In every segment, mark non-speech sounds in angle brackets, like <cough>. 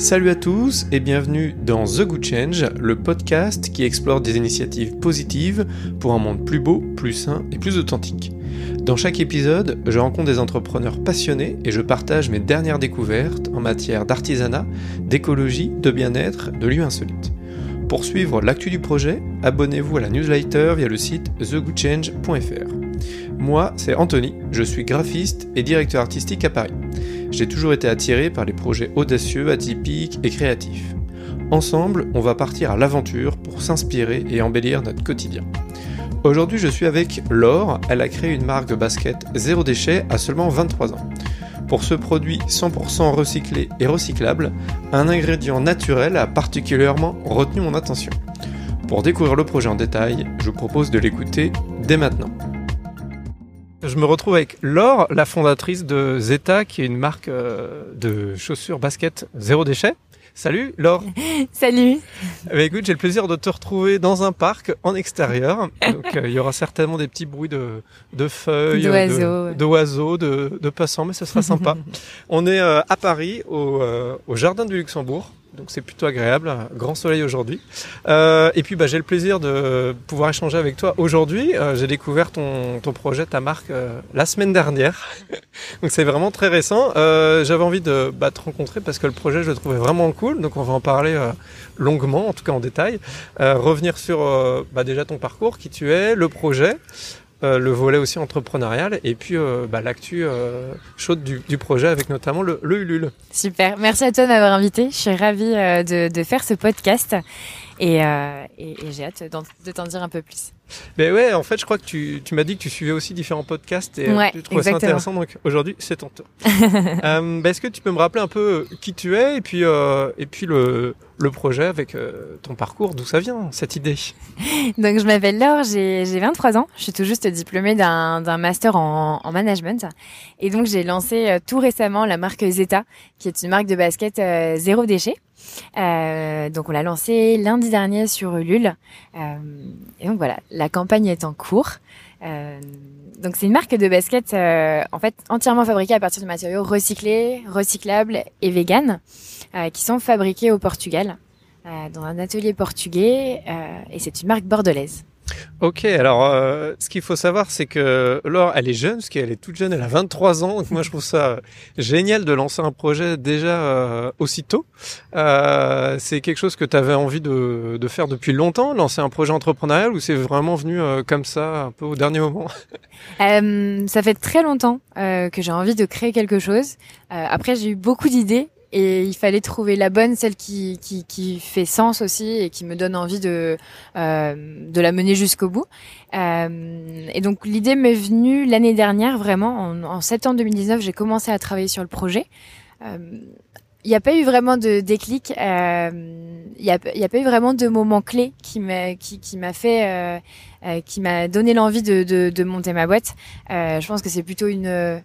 Salut à tous et bienvenue dans The Good Change, le podcast qui explore des initiatives positives pour un monde plus beau, plus sain et plus authentique. Dans chaque épisode, je rencontre des entrepreneurs passionnés et je partage mes dernières découvertes en matière d'artisanat, d'écologie, de bien-être, de lieux insolites. Pour suivre l'actu du projet, abonnez-vous à la newsletter via le site thegoodchange.fr. Moi, c'est Anthony, je suis graphiste et directeur artistique à Paris. J'ai toujours été attiré par les projets audacieux, atypiques et créatifs. Ensemble, on va partir à l'aventure pour s'inspirer et embellir notre quotidien. Aujourd'hui, je suis avec Laure. Elle a créé une marque basket zéro déchet à seulement 23 ans. Pour ce produit 100% recyclé et recyclable, un ingrédient naturel a particulièrement retenu mon attention. Pour découvrir le projet en détail, je vous propose de l'écouter dès maintenant. Je me retrouve avec Laure, la fondatrice de Zeta, qui est une marque euh, de chaussures basket zéro déchet. Salut Laure. <laughs> Salut. Écoute, j'ai le plaisir de te retrouver dans un parc en extérieur. Donc euh, il y aura certainement des petits bruits de, de feuilles, d'oiseaux, de, passants, mais ce sera sympa. <laughs> On est euh, à Paris, au, au Jardin du Luxembourg donc c'est plutôt agréable, grand soleil aujourd'hui. Euh, et puis bah, j'ai le plaisir de pouvoir échanger avec toi aujourd'hui. Euh, j'ai découvert ton, projet, ta marque, euh, la semaine dernière. <laughs> donc c'est vraiment très récent. J'avais envie de bah, te rencontrer parce que le projet, je le trouvais vraiment cool. Donc on va en parler longuement, en tout cas en détail. revenir sur bah, déjà ton parcours, qui tu es, le projet. Euh, le volet aussi entrepreneurial et puis euh, bah, l'actu euh, chaude du, du, projet avec notamment le, le Ulule. Super, merci à toi de m'avoir invité. Je suis ravie de, de, faire ce podcast et, et, et j'ai hâte de t'en dire un peu plus. Mais ouais, en fait, je crois que tu, tu m'as dit que tu suivais aussi différents podcasts et ouais, tu trouvais ça intéressant. Donc aujourd'hui, c'est ton tour. <laughs> euh, bah, Est-ce que tu peux me rappeler un peu qui tu es et puis, euh, et puis le, le projet avec euh, ton parcours, d'où ça vient, cette idée <laughs> Donc je m'appelle Laure, j'ai 23 ans. Je suis tout juste diplômée d'un master en, en, management. Et donc j'ai lancé euh, tout récemment la marque Zeta, qui est une marque de basket euh, zéro déchet. Euh, donc on l'a lancé lundi dernier sur Ulule. Euh, et donc voilà, la campagne est en cours. Euh, donc c'est une marque de basket euh, en fait entièrement fabriquée à partir de matériaux recyclés, recyclables et véganes, euh, qui sont fabriqués au Portugal dans un atelier portugais. et c'est une marque bordelaise. Ok, alors euh, ce qu'il faut savoir, c'est que Laure, elle est jeune, parce qu'elle est toute jeune, elle a 23 ans. Donc moi, je trouve ça génial de lancer un projet déjà euh, aussitôt. Euh, c'est quelque chose que tu avais envie de, de, faire depuis longtemps, lancer un projet entrepreneurial, ou c'est vraiment venu euh, comme ça, un peu au dernier moment? <laughs> Ça fait très longtemps que j'ai envie de créer quelque chose. après, j'ai eu beaucoup d'idées et il fallait trouver la bonne, celle qui, qui, qui, fait sens aussi et qui me donne envie de, euh, de la mener jusqu'au bout. Euh, et donc l'idée m'est venue l'année dernière, vraiment, en, septembre 2019, j'ai commencé à travailler sur le projet. Euh, il n'y a pas eu vraiment de déclic, euh, il n'y a, pas eu vraiment de moment clé qui m'a qui, qui m'a fait, euh, euh, qui m'a donné l'envie de, de, de, monter ma boîte. je pense que c'est plutôt une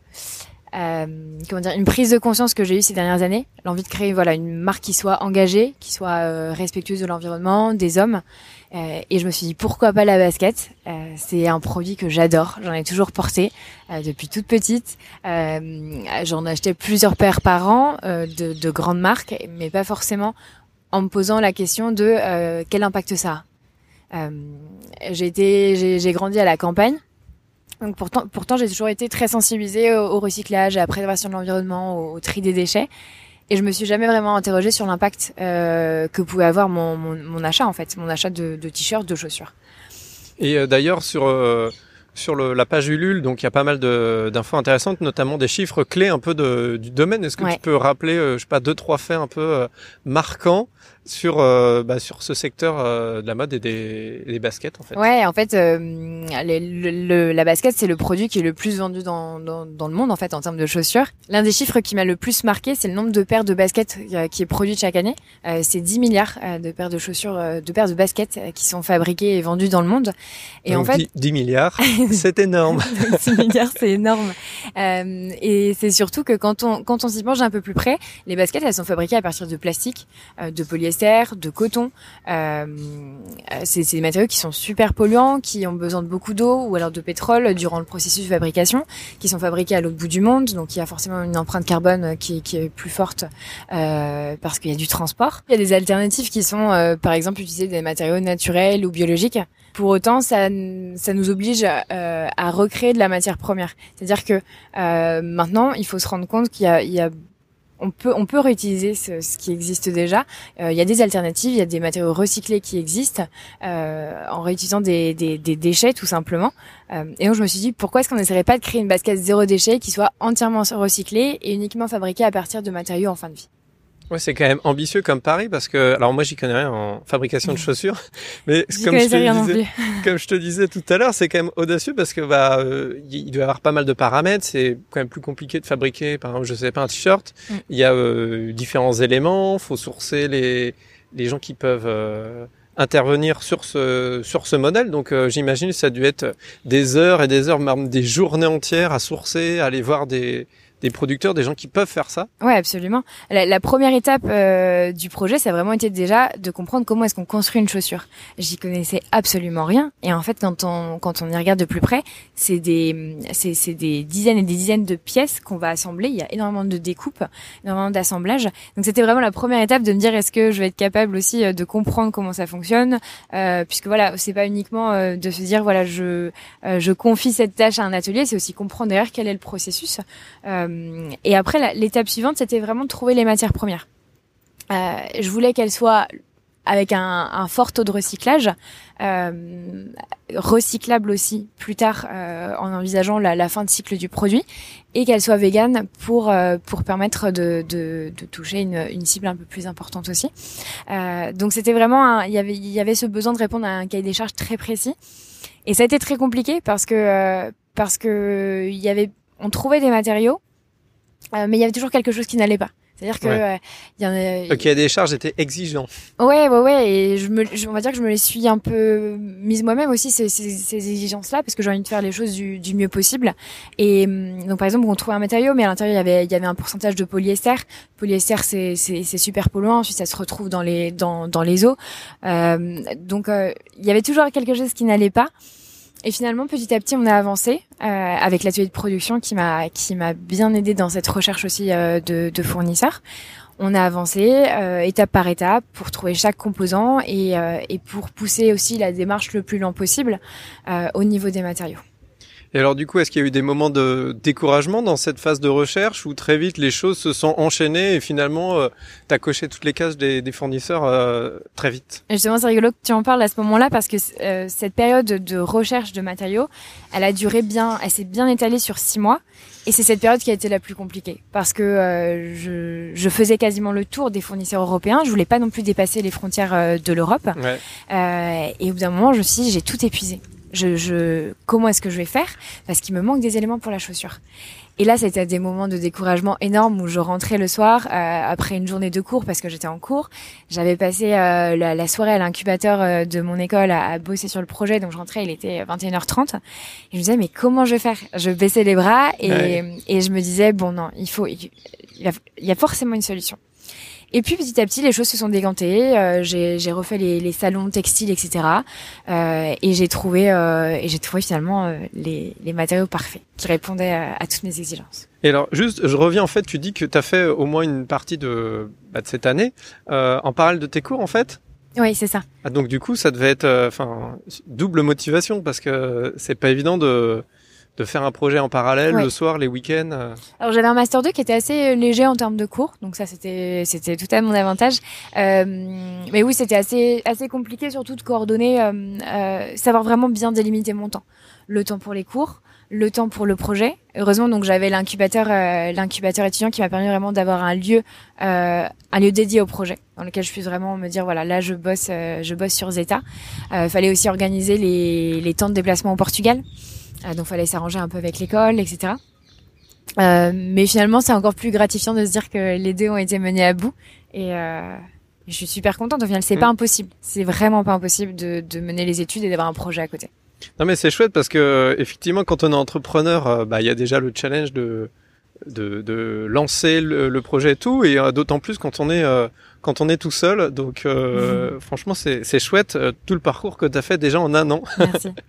euh, comment dire, une prise de conscience que j'ai eue ces dernières années, l'envie de créer voilà une marque qui soit engagée, qui soit euh, respectueuse de l'environnement, des hommes. Euh, et je me suis dit pourquoi pas la basket? Euh, c'est un produit que j'adore, j'en ai toujours porté euh, depuis toute petite. j'en achetais plusieurs paires par an de, de, grandes marques, mais pas forcément en me posant la question de quel impact ça a. j'ai grandi à la campagne. Donc pourtant, pourtant j'ai toujours été très sensibilisée au, recyclage, à la préservation de l'environnement, au, tri des déchets. Et je me suis jamais vraiment interrogée sur l'impact euh, que pouvait avoir mon, mon, mon, achat en fait, mon achat de, de t-shirts, de chaussures. Et euh, d'ailleurs sur euh, sur le, la page Ulule, donc il y a pas mal d'infos intéressantes, notamment des chiffres clés un peu de, du domaine. Est-ce que ouais. tu peux rappeler, euh, je sais pas, deux trois faits un peu euh, marquants sur euh, bah, sur ce secteur euh, de la mode et des, des, baskets en fait. Ouais, en fait, euh, le, le, la basket c'est le produit qui est le plus vendu dans, dans, dans, le monde en fait en termes de chaussures. L'un des chiffres qui m'a le plus marqué, c'est le nombre de paires de baskets euh, qui est produit chaque année. Euh, c'est 10 milliards de paires de chaussures, de paires de baskets qui sont fabriquées et vendues dans le monde. Et Donc en fait, 10, 10 <laughs> <laughs> milliards, c'est énorme. 10 milliards, c'est énorme. et c'est surtout que quand on quand on s'y penche un peu plus près, les baskets elles sont fabriquées à partir de plastique, de polyester de coton. Euh, c'est des matériaux qui sont super polluants, qui ont besoin de beaucoup d'eau ou alors de pétrole durant le processus de fabrication, qui sont fabriqués à l'autre bout du monde, donc il y a forcément une empreinte carbone qui, qui est plus forte euh, parce qu'il y a du transport. Il y a des alternatives qui sont, euh, par exemple, utiliser des matériaux naturels ou biologiques. Pour autant, ça, ça nous oblige euh, à recréer de la matière première. C'est-à-dire que euh, maintenant, il faut se rendre compte qu'il y a, il y a on peut on peut réutiliser ce, qui existe déjà. Euh, il y a des alternatives, il y a des matériaux recyclés qui existent euh, en réutilisant des, déchets tout simplement. Euh, et donc je me suis dit pourquoi est-ce qu'on n'essaierait pas de créer une basket zéro déchet qui soit entièrement recyclée et uniquement fabriquée à partir de matériaux en fin de vie? Ouais, c'est quand même ambitieux comme pari parce que alors moi j'y connais rien en fabrication de chaussures, <laughs> mais comme je, te disais, <laughs> comme je te disais tout à l'heure, c'est quand même audacieux parce que bah euh, il doit y avoir pas mal de paramètres. C'est quand même plus compliqué de fabriquer, par exemple, je sais pas un t-shirt. Mm. Il y a euh, différents éléments, faut sourcer les les gens qui peuvent euh, intervenir sur ce sur ce modèle. Donc j'imagine que ça a dû être des heures et des heures, même des journées entières à sourcer, à aller voir des des producteurs, des gens qui peuvent faire ça Ouais, absolument. La, première étape euh, du projet, ça a vraiment été déjà de comprendre comment est-ce qu'on construit une chaussure. J'y connaissais absolument rien, et en fait, quand on quand on y regarde de plus près, c'est des c'est des dizaines et des dizaines de pièces qu'on va assembler. Il y a énormément de découpes, énormément d'assemblage. Donc c'était vraiment la première étape de me dire est-ce que je vais être capable aussi euh, de comprendre comment ça fonctionne, euh, puisque voilà, c'est pas uniquement euh, de se dire voilà je je confie cette tâche à un atelier, c'est aussi comprendre derrière quel est le processus. Euh, euh, et après, l'étape suivante, c'était vraiment de trouver les matières premières. Euh, je voulais qu'elles soient avec un, un, fort taux de recyclage, euh, recyclable aussi plus tard euh, en envisageant la, la, fin de cycle du produit, et qu'elle soit végane pour euh, pour permettre de, de, de toucher une, une, cible un peu plus importante aussi. Euh, donc c'était vraiment il y avait il y avait ce besoin de répondre à un cahier des charges très précis, et ça a été très compliqué parce que parce que il y avait on trouvait des matériaux euh, mais il y avait toujours quelque chose qui n'allait pas. C'est-à-dire que ouais. il y en a. Ok, des charges étaient exigeants. Ouais, ouais, ouais, et je me, on va dire que je me les suis un peu mise moi-même aussi ces, ces, ces exigences-là parce que j'ai envie de faire les choses du, du mieux possible. Et hum, donc par exemple, on trouvait un matériau, mais à l'intérieur il y avait, il y avait un pourcentage de polyester. Polyester, c'est, c'est, c'est super polluant. Ensuite, ça se retrouve dans les, dans, dans les eaux. Euh, donc euh, il y avait toujours quelque chose qui n'allait pas. Et finalement, petit à petit, on a avancé euh, avec l'atelier de production qui m'a qui m'a bien aidé dans cette recherche aussi euh, de, fournisseurs. On a avancé euh, étape par étape pour trouver chaque composant et, euh, et pour pousser aussi la démarche le plus lent possible au niveau des matériaux. Et alors du coup, est-ce qu'il y a eu des moments de découragement dans cette phase de recherche où très vite les choses se sont enchaînées et finalement euh, tu as coché toutes les cases des, des fournisseurs euh, très vite? Justement, c'est rigolo que tu en parles à ce moment-là parce que euh, cette période de recherche de matériaux, elle a duré bien, elle s'est bien étalée sur six mois. Et c'est cette période qui a été la plus compliquée parce que euh, je, je, faisais quasiment le tour des fournisseurs européens. Je voulais pas non plus dépasser les frontières euh, de l'Europe. Ouais. Euh, et au bout d'un moment, je me suis dit, j'ai tout épuisé je, je comment est-ce que je vais faire? Parce qu'il me manque des éléments pour la chaussure. Et là, c'était des moments de découragement énormes où je rentrais le soir euh, après une journée de cours parce que j'étais en cours. J'avais passé euh, la, la, soirée à l'incubateur euh, de mon école à, à, bosser sur le projet, donc je rentrais, il était 21h30. Et je me disais, mais comment je vais faire? Je baissais les bras et, et je me disais, bon non, il faut, il y a forcément une solution. Et puis petit à petit, les choses se sont dégantées. Euh, j'ai refait les, les, salons textiles, etc. Euh, et j'ai trouvé euh, et j'ai trouvé finalement euh, les, les, matériaux parfaits qui répondaient à, à, toutes mes exigences. Et alors, juste, je reviens en fait. Tu dis que tu as fait au moins une partie de, bah, de cette année euh, en parallèle de tes cours, en fait? Oui, c'est ça. Ah, donc du coup, ça devait être, enfin, double motivation parce que c'est pas évident de de faire un projet en parallèle le soir, les week-ends euh. Alors j'avais un master 2 qui était assez euh, léger en termes de cours, donc ça c'était c'était tout à mon avantage. Euh, mais oui, c'était assez assez compliqué surtout de coordonner, euh, euh, savoir vraiment bien délimiter mon temps, le temps pour les cours, le temps pour le projet. Heureusement donc j'avais l'incubateur l'incubateur étudiant qui m'a permis vraiment d'avoir un lieu un lieu dédié au projet dans lequel je puisse vraiment me dire voilà là je bosse je bosse sur Zeta. Fallait aussi organiser les les temps de déplacement au Portugal. Euh, donc fallait s'arranger un peu avec l'école, etc. Euh, mais finalement, c'est encore plus gratifiant de se dire que les deux ont été menés à bout. Et euh, je suis super contente. Au final, c'est pas mm. impossible. C'est vraiment pas impossible de, de mener les études et d'avoir un projet à côté. Non, mais c'est chouette parce que effectivement, quand on est entrepreneur, euh, bah il y a déjà le challenge de de, de lancer le, le, projet et tout, et d'autant plus quand on est quand on est tout seul. Donc, euh, franchement, c'est chouette euh, tout le parcours que tu as fait déjà en un an. Merci. <laughs>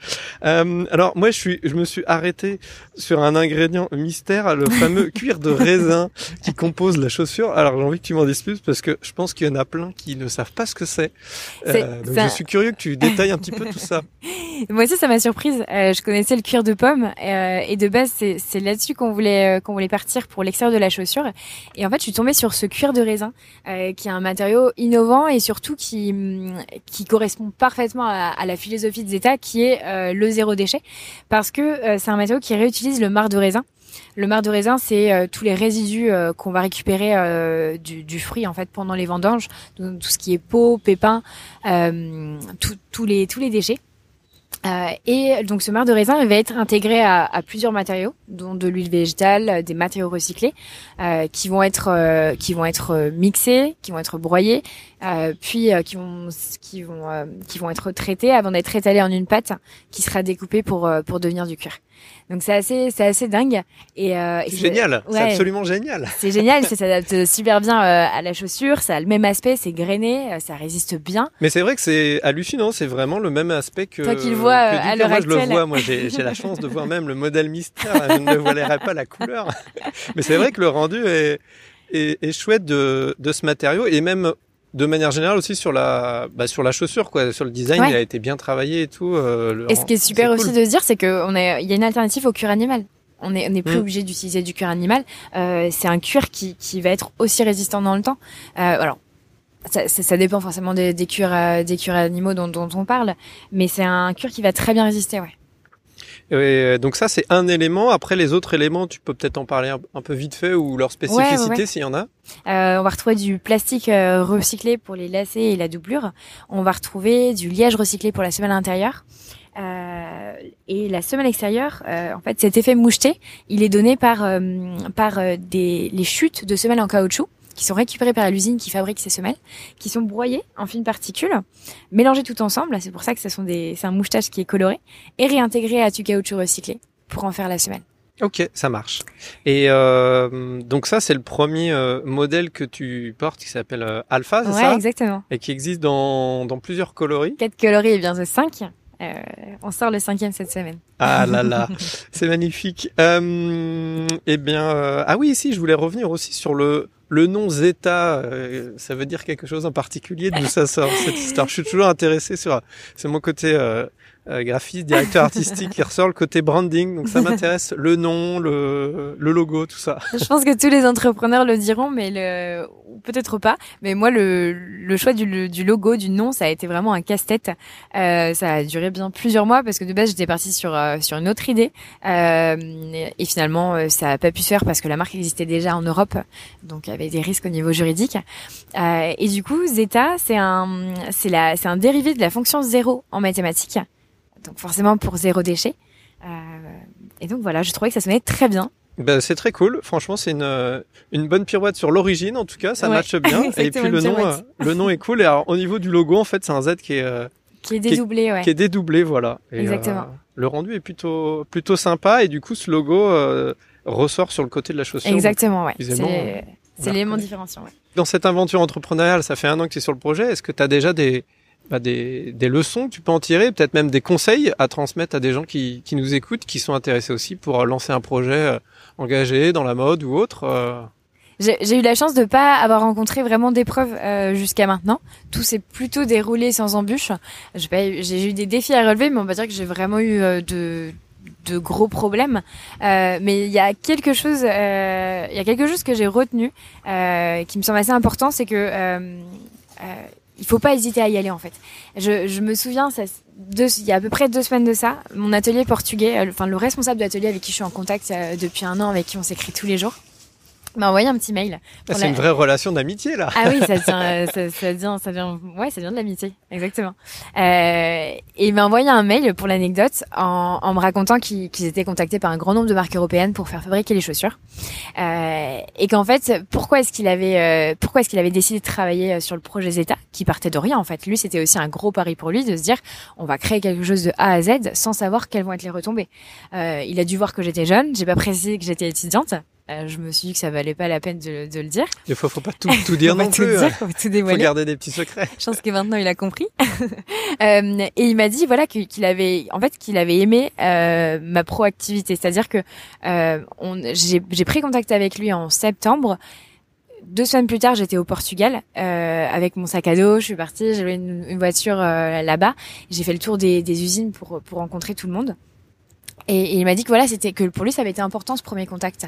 Euh, alors, moi, je suis, je me suis arrêté sur un ingrédient mystère, le fameux <laughs> cuir de raisin qui compose la chaussure. Alors, j'ai envie que tu m'en dises plus parce que je pense qu'il y en a plein qui ne savent pas ce que c'est. donc, je suis curieux que tu détailles un petit peu tout ça. <laughs> Moi aussi, ça m'a surprise. je connaissais le cuir de pomme et de base, c'est là-dessus qu'on voulait qu'on voulait partir pour l'extérieur de la chaussure. Et en fait, je suis tombée sur ce cuir de raisin qui est un matériau innovant et surtout qui qui correspond parfaitement à, la philosophie de Zeta, qui est euh, le zéro déchet, parce que euh, c'est un matériau qui réutilise le marc de raisin. Le marc de raisin, c'est euh, tous les résidus qu'on va récupérer du, fruit en fait pendant les vendanges, tout ce qui est peau, pépins, tous les tous les déchets. Euh, et donc ce marc de raisin va être intégré à, à plusieurs matériaux, dont de l'huile végétale, des matériaux recyclés, euh, qui vont être euh, qui vont être mixés, qui vont être broyés, puis qui vont qui vont qui vont être traités avant d'être étalés en une pâte qui sera découpée pour pour devenir du cuir. Donc c'est assez, c'est assez dingue. Et, euh, c'est génial, c'est absolument génial. C'est génial, ça s'adapte super bien euh, à la chaussure, ça a le même aspect, c'est grainé, euh, ça résiste bien. Mais c'est vrai que c'est hallucinant, c'est vraiment le même aspect que. Toi qui le vois à l'heure actuelle. Moi je le vois, moi j'ai la chance de voir même le modèle mystère, je ne voilerai pas la couleur. <laughs> Mais c'est vrai que le rendu est, est, est chouette de, de ce matériau et même de manière générale aussi sur la bah, sur la chaussure quoi. Sur le design il a été bien travaillé et tout euh, et ce qui est super aussi de se dire c'est que on est il y a une alternative au cuir animal. On est on est plus mm. obligé d'utiliser du cuir animal. Euh, c'est un cuir qui qui va être aussi résistant dans le temps. Euh, alors ça, ça, dépend forcément des, des cuirs euh, des cuirs animaux dont, dont on parle mais c'est un cuir qui va très bien résister ouais et donc ça, c'est un élément. Après, les autres éléments, tu peux peut-être en parler un, peu vite fait ou leur spécificité s'il y en a. Euh, on va retrouver du plastique euh, recyclé pour les lacets et la doublure. On va retrouver du liège recyclé pour la semelle intérieure. Euh, et la semelle extérieure, euh, en fait, cet effet moucheté, il est donné par euh, par des les chutes de semelles en caoutchouc qui sont récupérés par l'usine qui fabrique ces semelles, qui sont broyées en fines particules, mélangées tout ensemble, c'est pour ça que ce sont des, c'est un mouchetage qui est coloré, et réintégré à du caoutchouc recyclé pour en faire la semelle. Ok, ça marche. Et euh, donc ça, c'est le premier euh, modèle que tu portes qui s'appelle euh, Alpha, c'est ça? Ouais, exactement. Et qui existe dans, dans plusieurs coloris? Quatre coloris et bientôt cinq. Euh, on sort le cinquième cette semaine. Ah là là, <laughs> c'est magnifique. Euh, eh bien, euh, ah oui, si, je voulais revenir aussi sur le le nom Zeta, euh, ça veut dire quelque chose en particulier D'où ça sort cette histoire? Je suis toujours intéressé sur, c'est mon côté euh, euh, graphiste, directeur artistique qui ressort le côté branding. Donc ça <laughs> m'intéresse le nom, le, le logo, tout ça. Je pense que tous les entrepreneurs le diront, mais le peut-être pas. Mais moi, le, le choix du, du, logo, du nom, ça a été vraiment un casse-tête. Euh, ça a duré bien plusieurs mois parce que de base j'étais partie sur euh, sur une autre idée euh, et finalement ça a pas pu se faire parce que la marque existait déjà en Europe, donc il y avait des risques au niveau juridique. Euh, et du coup, Zeta, c'est un c'est la c'est un dérivé de la fonction zéro en mathématiques donc forcément pour zéro déchet. Euh, et donc voilà, je trouvais que ça sonnait très bien. Ben, c'est très cool. Franchement, c'est une, euh, une bonne pirouette sur l'origine, en tout cas. Ça matche bien. <laughs> et puis le nom, euh, le nom est cool. Et alors, au niveau du logo, en fait, c'est un Z qui est, qui est dédoublé, ouais. Qui est dédoublé, voilà. Exactement. le rendu est plutôt, plutôt sympa. Et du coup, ce logo ressort sur le côté de la chaussure. Exactement, ouais. C'est l'élément différenciant, ouais. Dans cette aventure entrepreneuriale, ça fait un an que tu es sur le projet. Est-ce que tu as déjà des, bah, des, des, leçons que tu peux en tirer, peut-être même des conseils à transmettre à des gens qui, qui nous écoutent, qui sont intéressés aussi pour lancer un projet euh, engagé dans la mode ou autre euh. J'ai eu la chance de pas avoir rencontré vraiment d'épreuves euh, jusqu'à maintenant. Tout s'est plutôt déroulé sans embûches. J'ai eu des défis à relever, mais on va dire que j'ai vraiment eu de, de gros problèmes. Euh, mais il y a quelque chose, il y a quelque chose que j'ai retenu, qui me semble assez important, c'est que il faut pas hésiter à y aller en fait. Je, je me souviens, ça, deux, il y a à peu près deux semaines de ça, mon atelier portugais, euh, enfin le responsable de l'atelier avec qui je suis en contact euh, depuis un an, avec qui on s'écrit tous les jours, m'a envoyé un petit mail. Ah, c'est une vraie relation d'amitié là. Ah oui, ça <laughs> vient, euh, ça, ça, vient, ça vient, ouais, ça vient de l'amitié, exactement. Euh, et il m'a envoyé un mail pour l'anecdote en, en me racontant qu'ils étaient contactés par un grand nombre de marques européennes pour faire fabriquer les chaussures. Euh, et qu'en fait, pourquoi est-ce qu'il avait, euh, pourquoi est-ce qu'il avait décidé de travailler euh, sur le projet Zeta, qui partait de rien en fait? Lui, c'était aussi un gros pari pour lui de se dire, on va créer quelque chose de A à Z sans savoir quelles vont être les retombées. il a dû voir que j'étais jeune, j'ai pas précisé que j'étais étudiante Euh, je me suis dit que ça valait pas la peine de, de le dire. Des fois, faut pas tout, tout dire <laughs> non tout plus. dire, hein. faut tout dévoiler. Faut garder des petits secrets. Je pense que maintenant il a compris. <laughs> Euh, et il m'a dit voilà qu'il avait en fait qu'il avait aimé euh, ma proactivité, c'est-à-dire que j'ai j'ai pris contact avec lui en septembre. Deux semaines plus tard, j'étais au Portugal euh, avec mon sac à dos. Je suis partie, j'avais une, une voiture euh, là-bas. J'ai fait le tour des, des usines pour pour rencontrer tout le monde. Et, il m'a dit que voilà, c'était que pour lui ça avait été important ce premier contact.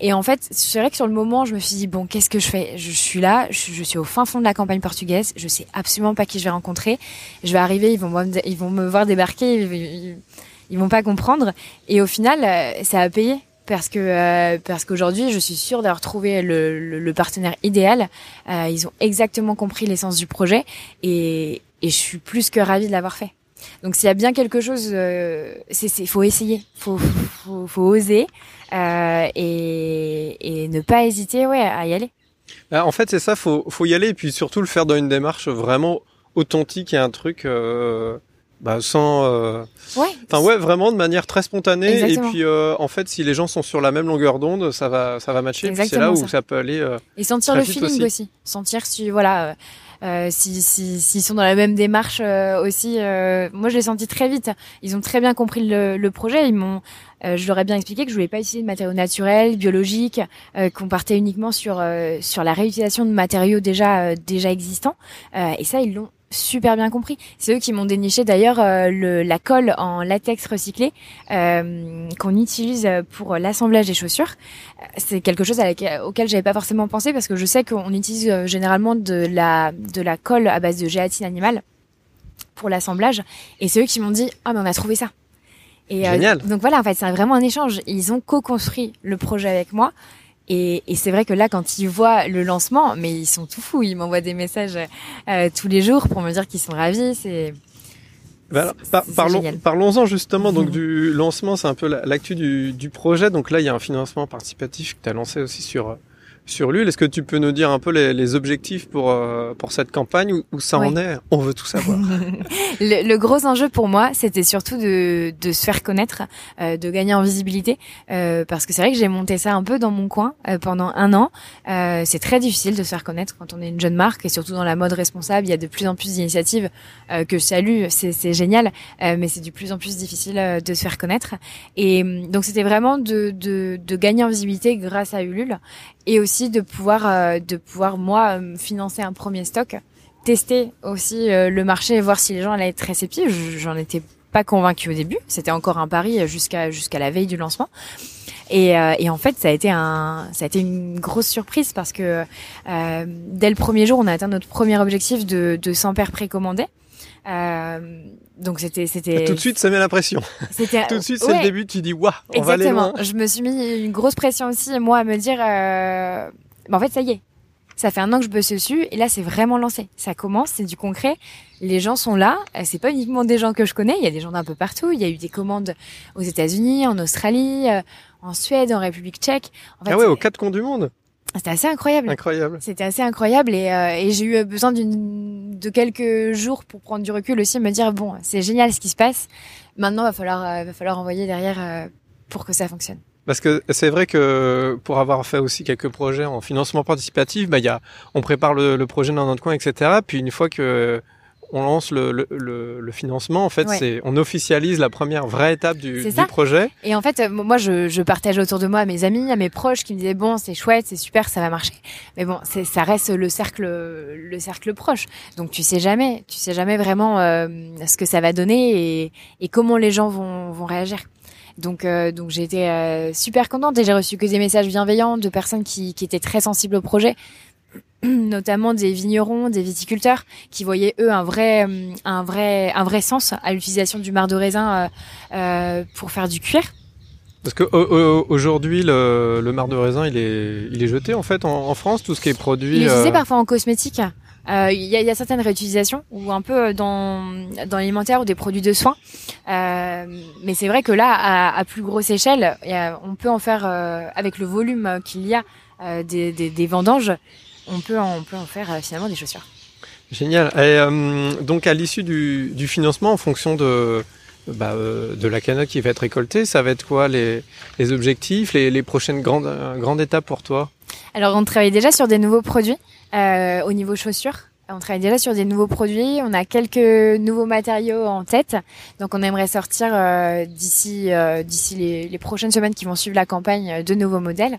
Et en fait, c'est vrai que sur le moment, je me suis dit bon, qu'est-ce que je fais? Je, suis là, je, suis au fin fond de la campagne portugaise, je sais absolument pas qui je vais rencontrer. Je vais arriver, ils vont me, ils vont me voir débarquer, ils, ils, ils vont pas comprendre. Et au final, euh, ça a payé parce que euh, parce qu'aujourd'hui, je suis sûre d'avoir trouvé le, le, le partenaire idéal. Euh, ils ont exactement compris l'essence du projet et, et je suis plus que ravie de l'avoir fait. Donc s'il y a bien quelque chose, euh, c'est c'est faut essayer, faut faut, faut oser euh, et, et ne pas hésiter ouais à y aller. Bah, en fait, c'est ça, faut, faut y aller et puis surtout le faire dans une démarche vraiment authentique et un truc euh, bah, sans. euh, Ouais. Enfin ouais, vraiment de manière très spontanée. Exactement. Et puis en fait, si les gens sont sur la même longueur d'onde, ça va, ça va matcher. C'est là où ça. ça peut aller. Et sentir le feeling aussi. aussi. Sentir si voilà euh, euh, si si s'ils sont dans la même démarche euh, aussi. euh, moi, je l'ai senti très vite. Ils ont très bien compris le, le projet. Ils m'ont euh, je leur ai bien expliqué que je voulais pas utiliser de matériaux naturels, biologiques, euh, qu'on partait uniquement sur euh, sur la réutilisation de matériaux déjà déjà existants. Et ça, ils l'ont super bien compris. C'est eux qui m'ont déniché d'ailleurs euh, la colle en latex recyclé euh, qu'on utilise pour l'assemblage des chaussures. Euh, C'est quelque chose à laquelle- auquel j'avais pas forcément pensé parce que je sais qu'on utilise euh, généralement de la de la colle à base de gélatine animale pour l'assemblage. Et c'est eux qui m'ont dit ah mais on a trouvé ça. Et euh, Génial. donc voilà, en fait, c'est vraiment un échange. Ils ont co-construit le projet avec moi. Et, et c'est vrai que là, quand ils voient le lancement, mais ils sont tout fous. Ils m'envoient des messages euh, tous les jours pour me dire qu'ils sont ravis. C'est bah, par- parlons, parlons-en justement donc Mhm. du lancement, c'est un peu la- l'actu du, du projet. Donc là, il y a un financement participatif que tu as lancé aussi sur euh, sur l'huile. Est-ce que tu peux nous dire un peu les, les objectifs pour euh, pour cette campagne où, où ça en est? On veut tout savoir. <laughs> le, le gros enjeu pour moi, c'était surtout de, de se faire connaître, euh, de gagner en visibilité, euh, parce que c'est vrai que j'ai monté ça un peu dans mon coin euh, pendant un an. Euh, c'est très difficile de se faire connaître quand on est une jeune marque et surtout dans la mode responsable. Il y a de plus en plus d'initiatives euh, que je salue, c'est c'est génial, euh, mais c'est de plus en plus difficile de se faire connaître. Et euh, donc c'était vraiment de, de, de gagner en visibilité grâce à Ulule et aussi de pouvoir euh, de pouvoir moi euh, financer un premier stock tester aussi euh, le marché et voir si les gens allaient être réceptifs. Je- J'en étais pas convaincue au début. C'était encore un pari jusqu'à jusqu'à la veille du lancement. Et, euh, et en fait, ça a été un, ça a été une grosse surprise parce que euh, dès le premier jour, on a atteint notre premier objectif de, de 100 paires précommandées. Euh, donc c'était c'était tout de suite, ça met la pression. c'était Tout de suite, c'est ouais. le début. Tu dis waouh, on va aller loin. Je me suis mis une grosse pression aussi, moi, à me dire, euh... bah, en fait, ça y est. Ça fait un an que je bosse dessus et là, c'est vraiment lancé. Ça commence, c'est du concret. Les gens sont là. Euh, C'est pas uniquement des gens que je connais. Il y a des gens d'un peu partout. Il y a eu des commandes aux États-Unis, en Australie, euh, en Suède, en République Tchèque. En fait, Ah ouais, aux quatre coins du monde. C'était assez incroyable. Incroyable. C'était assez incroyable et, euh, et j'ai eu besoin d'une de quelques jours pour prendre du recul aussi, et me dire bon, c'est génial ce qui se passe. Maintenant, va falloir euh, va falloir envoyer derrière euh, pour que ça fonctionne. Parce que c'est vrai que pour avoir fait aussi quelques projets en financement participatif, bah il y a, on prépare le, le projet dans notre coin, etc. Puis une fois que on lance le, le, le, le financement, en fait, Ouais. c'est on officialise la première vraie étape du, du projet. Et en fait, euh, moi, je, je partage autour de moi à mes amis, à mes proches qui me disaient bon, c'est chouette, c'est super, ça va marcher. Mais bon, ça reste le cercle, le cercle proche. Donc tu sais jamais, tu sais jamais vraiment euh, ce que ça va donner et, et comment les gens vont, vont réagir. Donc, euh, donc j'ai été euh, super contente et j'ai reçu que des messages bienveillants de personnes qui, qui étaient très sensibles au projet, <clears throat> notamment des vignerons, des viticulteurs, qui voyaient eux un vrai, euh, un vrai, un vrai sens à l'utilisation du marc de raisin euh, euh, pour faire du cuir. Parce que au- au- aujourd'hui, le, le marc de raisin, il est, il est jeté en fait en, en France, tout ce qui est produit. Il est utilisé euh, parfois en cosmétique. Euh, Il y, a, y a certaines réutilisations ou un peu dans dans l'alimentaire ou des produits de soins. Euh, mais c'est vrai que là, à, à plus grosse échelle, il y a- on peut en faire euh, avec le volume qu'il y a euh, des, des, des vendanges, on peut en, on peut en faire euh, finalement des chaussures. Génial. Et, euh, donc à l'issue du, du financement, en fonction de bah, de la canotte qui va être récoltée. Ça va être quoi les, les objectifs, les, les prochaines grandes, grandes étapes pour toi? Alors, on travaille déjà sur des nouveaux produits au niveau chaussures. On travaille déjà sur des nouveaux produits. On a quelques nouveaux matériaux en tête. Donc, on aimerait sortir d'ici d'ici les, les, prochaines semaines qui vont suivre la campagne de nouveaux modèles.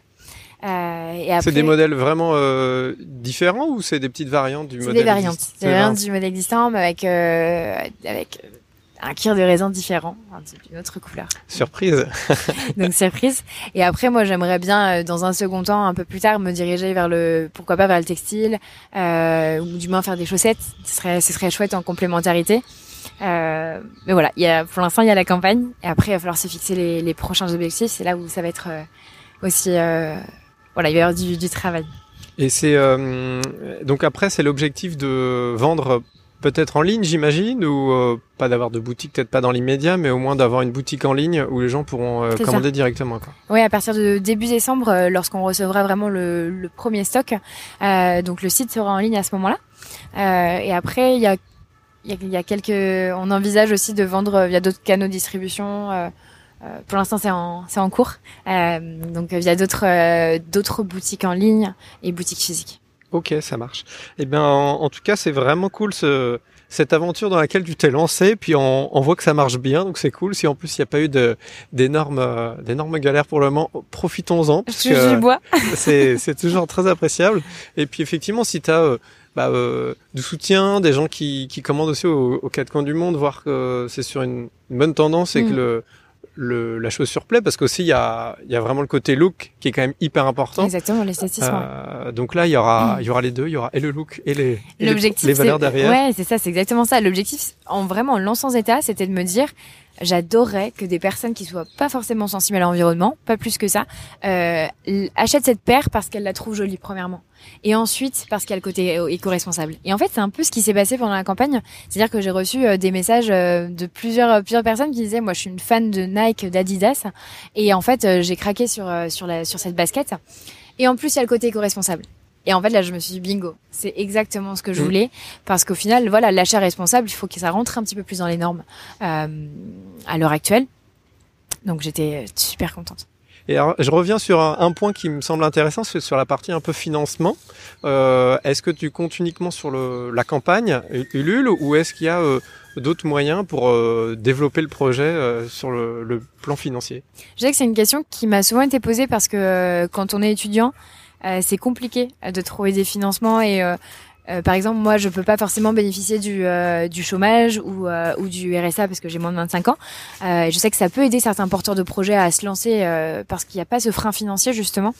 Euh, c'est des modèles vraiment euh, différents ou c'est des petites variantes du modèle des variantes. Des variantes du modèle existant, mais avec euh, avec un cuir de raisin différent, d'une autre couleur. Surprise. <laughs> Donc surprise. Et après, moi, j'aimerais bien, dans un second temps, un peu plus tard, me diriger vers le, pourquoi pas vers le textile, euh, ou du moins faire des chaussettes. Ce serait, ce serait chouette en complémentarité. Euh, mais voilà, il y a, pour l'instant, il y a la campagne. Et après, il va falloir se fixer les, les prochains objectifs. C'est là où ça va être aussi voilà, il va y avoir du, travail. Et c'est euh, donc après c'est l'objectif de vendre peut-être en ligne, j'imagine, ou euh, pas d'avoir de boutique, peut-être pas dans l'immédiat, mais au moins d'avoir une boutique en ligne où les gens pourront euh, commander directement. Quoi. Oui, à partir de début décembre, lorsqu'on recevra vraiment le, premier stock, donc le site sera en ligne à ce moment-là. et après, il y a, y a quelques, on envisage aussi de vendre via d'autres canaux de distribution. Euh, pour l'instant, c'est en, c'est en cours. Euh, donc, via d'autres, euh, d'autres boutiques en ligne et boutiques physiques. Ok, ça marche. Eh bien, en, tout cas, c'est vraiment cool ce, cette aventure dans laquelle tu t'es lancé, puis on, on, voit que ça marche bien, donc c'est cool. Si en plus il n'y a pas eu de, d'énormes, d'énormes galères pour le moment, profitons-en. Parce que bois. <laughs> c'est, c'est toujours très appréciable. Et puis effectivement, si tu as bah, du soutien, des gens qui, qui commandent aussi aux, aux quatre coins du monde, voir que c'est sur une, bonne tendance et que mm. le, le, la chaussure plaît parce qu'aussi il y a, y a vraiment le côté look qui est quand même hyper important. Exactement, l'esthétisme. Euh, donc là, il y aura, il y aura les deux, il y aura et le look et les, et les, valeurs derrière. Ouais, c'est ça, c'est exactement ça. L'objectif, en vraiment en lançant Zeta, c'était de me dire, j'adorerais que des personnes qui soient pas forcément sensibles à l'environnement, pas plus que ça, euh, achètent cette paire parce qu'elles la trouvent jolie premièrement, et ensuite parce qu'il y a le côté éco-responsable. Et en fait, c'est un peu ce qui s'est passé pendant la campagne, c'est-à-dire que j'ai reçu euh, des messages euh, de plusieurs plusieurs personnes qui disaient moi je suis une fan de Nike, d'Adidas, et en fait euh, j'ai craqué sur sur la sur cette basket. Et en plus, il y a le côté éco-responsable. Et en fait, là, je me suis dit, bingo, c'est exactement ce que je mm. voulais. Parce qu'au final, voilà, l'achat responsable, il faut que ça rentre un petit peu plus dans les normes euh, à l'heure actuelle. Donc, j'étais super contente. Et alors, je reviens sur un, point qui me semble intéressant, c'est sur la partie un peu financement. Euh, est-ce que tu comptes uniquement sur le, la campagne Ulule ou est-ce qu'il y a euh, d'autres moyens pour euh, développer le projet euh, sur le, le, plan financier? Je sais que c'est une question qui m'a souvent été posée parce que quand on est étudiant, c'est compliqué euh, de trouver des financements et euh, par exemple, moi, je peux pas forcément bénéficier du, du chômage ou, ou du RSA parce que j'ai moins de 25 ans. je sais que ça peut aider certains porteurs de projets à se lancer parce qu'il n'y a pas ce frein financier justement.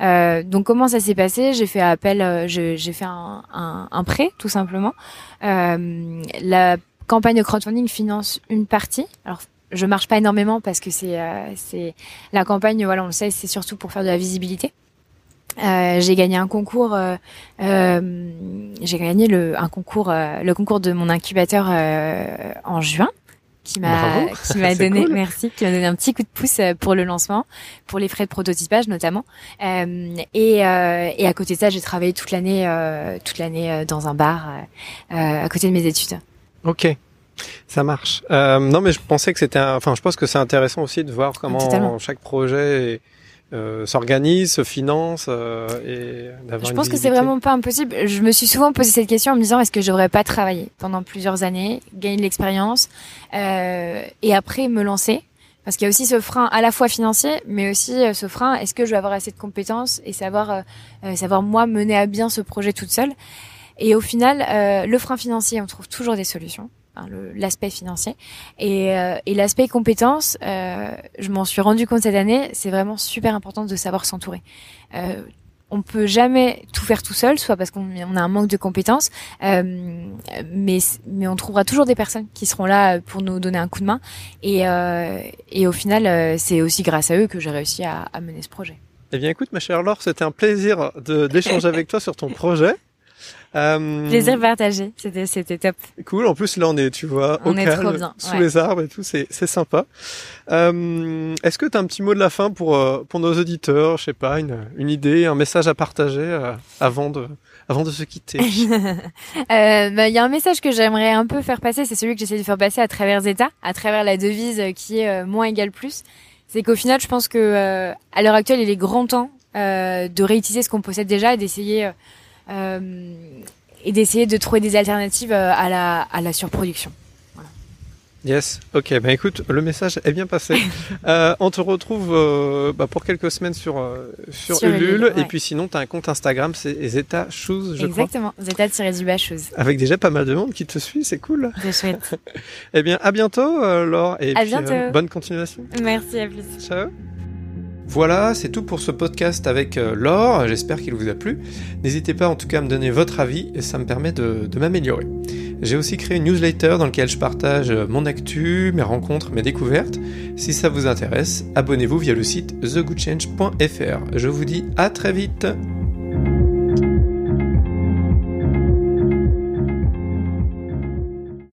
donc, comment ça s'est passé? J'ai fait appel, j'ai fait un, un, un, prêt tout simplement. la campagne crowdfunding finance une partie. Alors, je marche pas énormément parce que c'est c'est la campagne, voilà, on le sait, c'est surtout pour faire de la visibilité. Euh, j'ai gagné un concours. Euh, euh, j'ai gagné le un concours, euh, le concours de mon incubateur euh, en juin, qui m'a <laughs> qui m'a <laughs> donné merci, qui m'a donné un petit coup de pouce pour le lancement, pour les frais de prototypage notamment. et et à côté de ça, j'ai travaillé toute l'année toute l'année dans un bar à côté de mes études. Ok. Ça marche. non, mais je pensais que c'était, enfin, je pense que c'est intéressant aussi de voir comment chaque projet est, euh, s'organise, se finance euh, et d'avoir Je pense que c'est vraiment pas impossible. Je me suis souvent posé cette question en me disant est-ce que je devrais pas travailler pendant plusieurs années, gagner de l'expérience euh, et après me lancer? Parce qu'il y a aussi ce frein à la fois financier, mais aussi euh, ce frein est-ce que je vais avoir assez de compétences et savoir savoir moi mener à bien ce projet toute seule? Et au final, le frein financier, on trouve toujours des solutions l'aspect financier. Et, euh, et l'aspect compétences euh, je m'en suis rendu compte cette année c'est vraiment super important de savoir s'entourer. Euh, on peut jamais tout faire tout seul soit parce qu'on on a un manque de compétences euh, mais mais on trouvera toujours des personnes qui seront là pour nous donner un coup de main. Et euh, et au final c'est aussi grâce à eux que j'ai réussi à, à mener ce projet. Eh bien écoute ma chère Laure c'était un plaisir d'échanger avec toi sur ton projet euh, Plaisir partagé, c'était c'était top. Cool. En plus là on est, tu vois, on est trop bien. sous les arbres et tout, c'est c'est sympa. Euh, Est-ce que tu as un petit mot de la fin pour euh, pour nos auditeurs, je sais pas, une une idée, un message à partager euh, avant de avant de se quitter? <laughs> Euh, bah, Il y a un message que j'aimerais un peu faire passer, c'est celui que j'essaie de faire passer à travers Zeta, à travers la devise qui est moins égale plus. C'est qu'au final, je pense que à l'heure actuelle, il est grand temps de réutiliser ce qu'on possède déjà et d'essayer et d'essayer de trouver des alternatives à la, à la surproduction. Yes, ok, bah écoute, le message est bien passé. <laughs> euh, on te retrouve euh, bah, pour quelques semaines sur, euh, sur, Ulule, et puis sinon, tu as un compte Instagram, c'est Zeta Shoes, je Exactement, Zeta du Shoes. Avec déjà pas mal de monde qui te suit, c'est cool. C'est chouette. <laughs> eh bien, à bientôt, euh, Laure, et à puis, bientôt. bonne continuation. Merci, à plus. Ciao. Voilà, c'est tout pour ce podcast avec Laure, j'espère qu'il vous a plu. N'hésitez pas en tout cas à me donner votre avis, ça me permet de, de m'améliorer. J'ai aussi créé une newsletter dans laquelle je partage mon actu, mes rencontres, mes découvertes. Si ça vous intéresse, abonnez-vous via le site thegoodchange.fr. Je vous dis à très vite